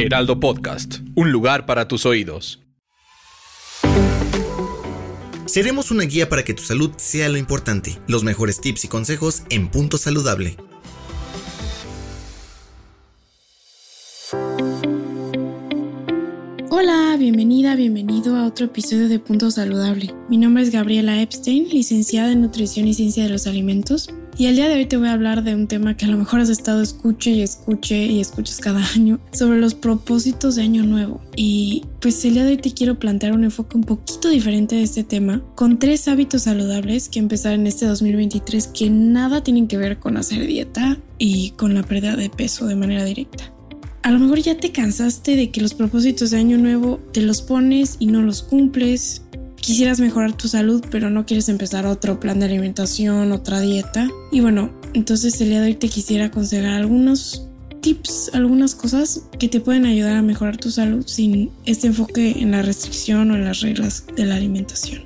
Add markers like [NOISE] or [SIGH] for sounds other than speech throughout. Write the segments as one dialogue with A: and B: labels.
A: Heraldo Podcast. Un lugar para tus oídos.
B: Seremos una guía para que tu salud sea lo importante. Los mejores tips y consejos en Punto Saludable.
C: Bienvenido a otro episodio de Punto Saludable. Mi nombre es Gabriela Epstein, licenciada en Nutrición y Ciencia de los Alimentos. Y el día de hoy te voy a hablar de un tema que a lo mejor has estado escuche y escuche y escuchas cada [LAUGHS] año sobre los propósitos de año nuevo. Y pues el día de hoy te quiero plantear un enfoque un poquito diferente de este tema, con tres hábitos saludables que empezar en este 2023 que nada tienen que ver con hacer dieta y con la pérdida de peso de manera directa. A lo mejor ya te cansaste de que los propósitos de año nuevo te los pones y no los cumples. Quisieras mejorar tu salud, pero no quieres empezar otro plan de alimentación, otra dieta. Y bueno, entonces el día de hoy te quisiera aconsejar algunos tips, algunas cosas que te pueden ayudar a mejorar tu salud sin este enfoque en la restricción o en las reglas de la alimentación.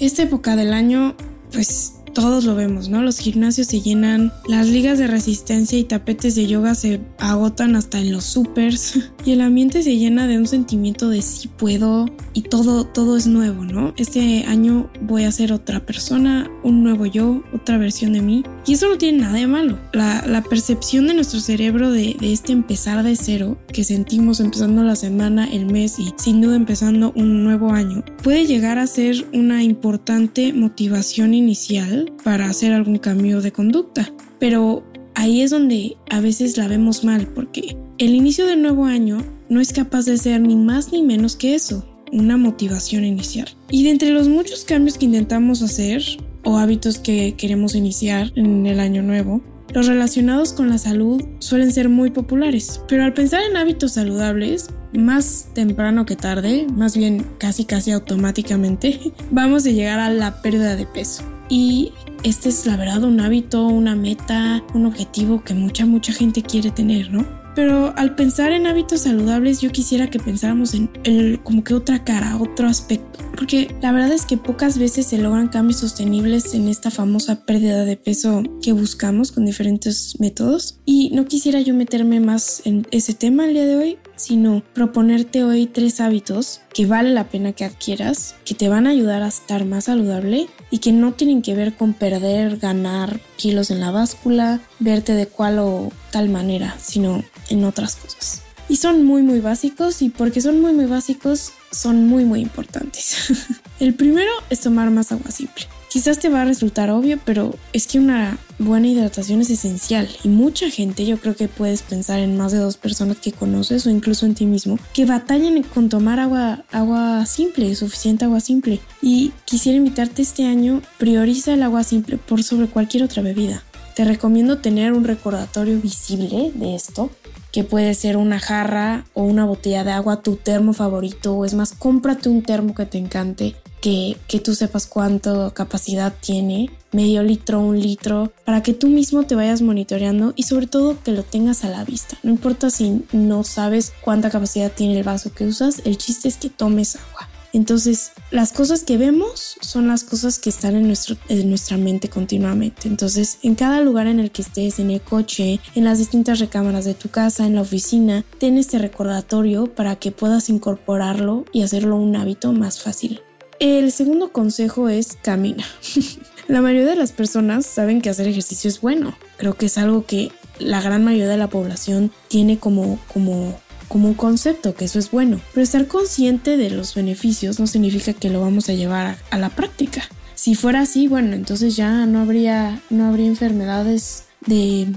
C: Esta época del año, pues todos lo vemos, ¿no? Los gimnasios se llenan, las ligas de resistencia y tapetes de yoga se agotan hasta en los supers [LAUGHS] y el ambiente se llena de un sentimiento de sí puedo y todo, todo es nuevo, ¿no? Este año voy a ser otra persona, un nuevo yo, otra versión de mí y eso no tiene nada de malo. La, percepción de nuestro cerebro de este empezar de cero que sentimos empezando la semana, el mes y sin duda empezando un nuevo año puede llegar a ser una importante motivación inicial para hacer algún cambio de conducta. Pero ahí es donde a veces la vemos mal porque el inicio del nuevo año no es capaz de ser ni más ni menos que eso, una motivación inicial. Y de entre los muchos cambios que intentamos hacer o hábitos que queremos iniciar en el año nuevo, los relacionados con la salud suelen ser muy populares, pero al pensar en hábitos saludables, más temprano que tarde, más bien casi casi automáticamente, [LAUGHS] vamos a llegar a la pérdida de peso. Y este es la verdad un hábito, una meta, un objetivo que mucha, mucha gente quiere tener, ¿no? Pero al pensar en hábitos saludables, yo quisiera que pensáramos en el, como que otra cara, otro aspecto. Porque la verdad es que pocas veces se logran cambios sostenibles en esta famosa pérdida de peso que buscamos con diferentes métodos. Y no quisiera yo meterme más en ese tema el día de hoy, sino proponerte hoy tres hábitos que vale la pena que adquieras, que te van a ayudar a estar más saludable y que no tienen que ver con perder, ganar kilos en la báscula, verte de cual o tal manera, sino en otras cosas. Y son muy muy básicos y porque son muy muy básicos son muy muy importantes. [LAUGHS] El primero es tomar más agua simple. Quizás te va a resultar obvio, pero es que una buena hidratación es esencial y mucha gente, yo creo que puedes pensar en más de dos personas que conoces o incluso en ti mismo, que batallan con tomar agua, agua simple, suficiente agua simple. Y quisiera invitarte este año, prioriza el agua simple por sobre cualquier otra bebida. Te recomiendo tener un recordatorio visible de esto que puede ser una jarra o una botella de agua, tu termo favorito, o es más, cómprate un termo que te encante, que, que tú sepas cuánto capacidad tiene, medio litro, un litro, para que tú mismo te vayas monitoreando y sobre todo que lo tengas a la vista. No importa si no sabes cuánta capacidad tiene el vaso que usas, el chiste es que tomes agua. Entonces, las cosas que vemos son las cosas que están en, nuestro, en nuestra mente continuamente. Entonces, en cada lugar en el que estés, en el coche, en las distintas recámaras de tu casa, en la oficina, ten este recordatorio para que puedas incorporarlo y hacerlo un hábito más fácil. El segundo consejo es camina. [LAUGHS] la mayoría de las personas saben que hacer ejercicio es bueno. Creo que es algo que la gran mayoría de la población tiene como, como como un concepto, que eso es bueno. Pero estar consciente de los beneficios no significa que lo vamos a llevar a, la práctica. Si fuera así, bueno, entonces ya no habría, no habría enfermedades de,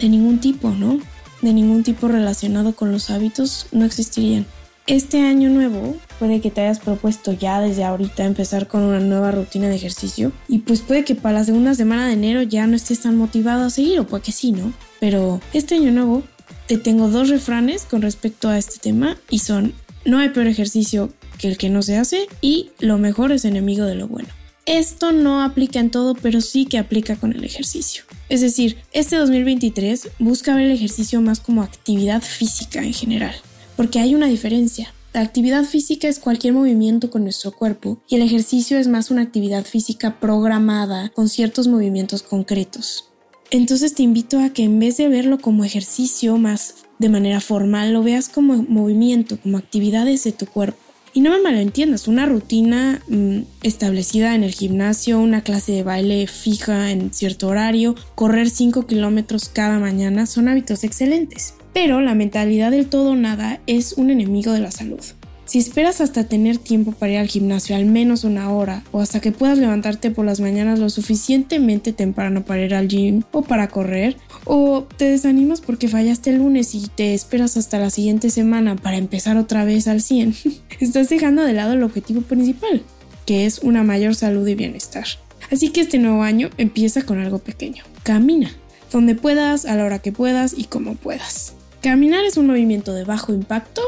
C: de ningún tipo, ¿no? De ningún tipo relacionado con los hábitos no existirían. Este año nuevo puede que te hayas propuesto ya desde ahorita empezar con una nueva rutina de ejercicio y pues puede que para la segunda semana de enero ya no estés tan motivado a seguir o puede sí, ¿no? Pero este año nuevo te tengo dos refranes con respecto a este tema y son no hay peor ejercicio que el que no se hace y lo mejor es enemigo de lo bueno. Esto no aplica en todo, pero sí que aplica con el ejercicio. Es decir, este 2023 busca ver el ejercicio más como actividad física en general porque hay una diferencia. La actividad física es cualquier movimiento con nuestro cuerpo y el ejercicio es más una actividad física programada con ciertos movimientos concretos. Entonces te invito a que en vez de verlo como ejercicio más de manera formal, lo veas como movimiento, como actividades de tu cuerpo. Y no me malentiendas, una rutina mm, establecida en el gimnasio, una clase de baile fija en cierto horario, correr 5 kilómetros cada mañana son hábitos excelentes. Pero la mentalidad del todo nada es un enemigo de la salud. Si esperas hasta tener tiempo para ir al gimnasio al menos una hora o hasta que puedas levantarte por las mañanas lo suficientemente temprano para ir al gym o para correr, o te desanimas porque fallaste el lunes y te esperas hasta la siguiente semana para empezar otra vez al 100, [LAUGHS] estás dejando de lado el objetivo principal, que es una mayor salud y bienestar. Así que este nuevo año empieza con algo pequeño. Camina, donde puedas, a la hora que puedas y como puedas. Caminar es un movimiento de bajo impacto,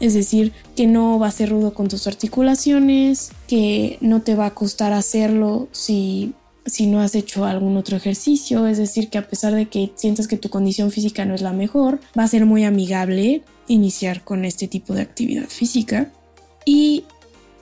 C: es decir, que no va a ser rudo con tus articulaciones, que no te va a costar hacerlo si, si no has hecho algún otro ejercicio, es decir, que a pesar de que sientas que tu condición física no es la mejor, va a ser muy amigable iniciar con este tipo de actividad física. Y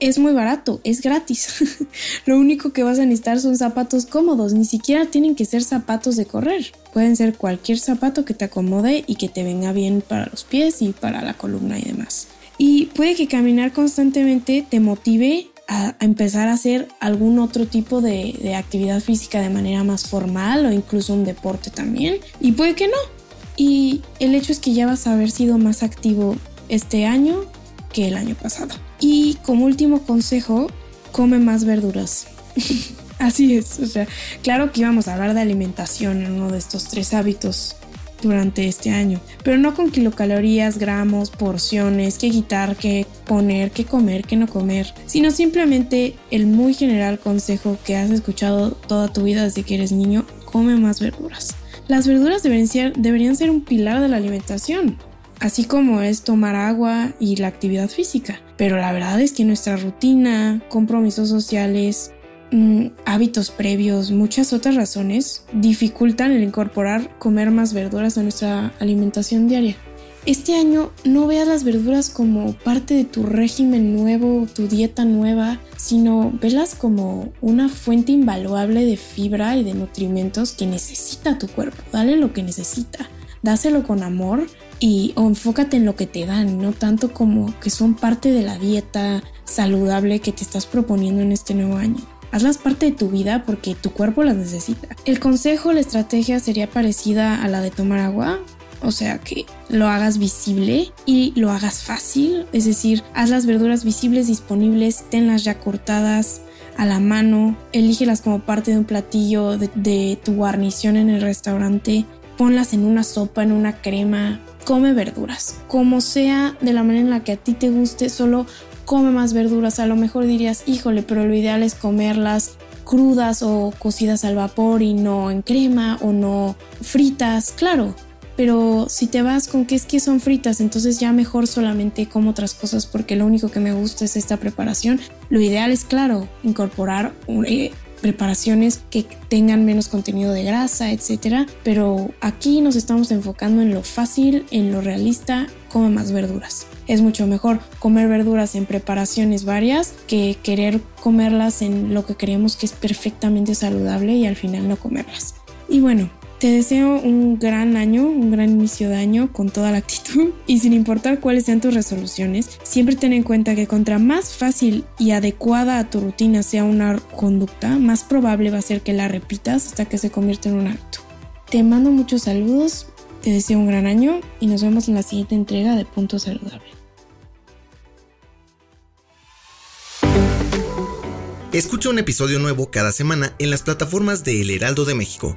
C: es muy barato, es gratis. [LAUGHS] Lo único que vas a necesitar son zapatos cómodos, ni siquiera tienen que ser zapatos de correr. Pueden ser cualquier zapato que te acomode y que te venga bien para los pies y para la columna y demás. Y puede que caminar constantemente te motive a, empezar a hacer algún otro tipo de, actividad física de manera más formal o incluso un deporte también. Y puede que no. Y el hecho es que ya vas a haber sido más activo este año que el año pasado. Y como último consejo, come más verduras. [LAUGHS] Así es, o sea, claro que íbamos a hablar de alimentación en uno de estos tres hábitos durante este año, pero no con kilocalorías, gramos, porciones, qué quitar, qué poner, qué comer, qué no comer, sino simplemente el muy general consejo que has escuchado toda tu vida desde que eres niño, come más verduras. Las verduras deberían ser, deberían ser un pilar de la alimentación así como es tomar agua y la actividad física. Pero la verdad es que nuestra rutina, compromisos sociales, mm, hábitos previos, muchas otras razones dificultan el incorporar comer más verduras a nuestra alimentación diaria. Este año no veas las verduras como parte de tu régimen nuevo, tu dieta nueva, sino velas como una fuente invaluable de fibra y de nutrimentos que necesita tu cuerpo. Dale lo que necesita, dáselo con amor y enfócate en lo que te dan, no tanto como que son parte de la dieta saludable que te estás proponiendo en este nuevo año. Hazlas parte de tu vida porque tu cuerpo las necesita. El consejo, la estrategia sería parecida a la de tomar agua, o sea que lo hagas visible y lo hagas fácil, es decir, haz las verduras visibles disponibles, tenlas ya cortadas a la mano, elígelas como parte de un platillo de, de tu guarnición en el restaurante, ponlas en una sopa, en una crema, come verduras, como sea de la manera en la que a ti te guste, solo come más verduras. A lo mejor dirías, híjole, pero lo ideal es comerlas crudas o cocidas al vapor y no en crema o no fritas, claro. Pero si te vas con que es que son fritas, entonces ya mejor solamente como otras cosas porque lo único que me gusta es esta preparación. Lo ideal es, claro, incorporar eh, preparaciones que tengan menos contenido de grasa, etcétera. Pero aquí nos estamos enfocando en lo fácil, en lo realista, come más verduras. Es mucho mejor comer verduras en preparaciones varias que querer comerlas en lo que creemos que es perfectamente saludable y al final no comerlas. Y bueno, te deseo un gran año, un gran inicio de año con toda la actitud y sin importar cuáles sean tus resoluciones, siempre ten en cuenta que contra más fácil y adecuada a tu rutina sea una conducta, más probable va a ser que la repitas hasta que se convierta en un hábito. Te mando muchos saludos, te deseo un gran año y nos vemos en la siguiente entrega de Punto Saludable.
B: Escucha un episodio nuevo cada semana en las plataformas de El Heraldo de México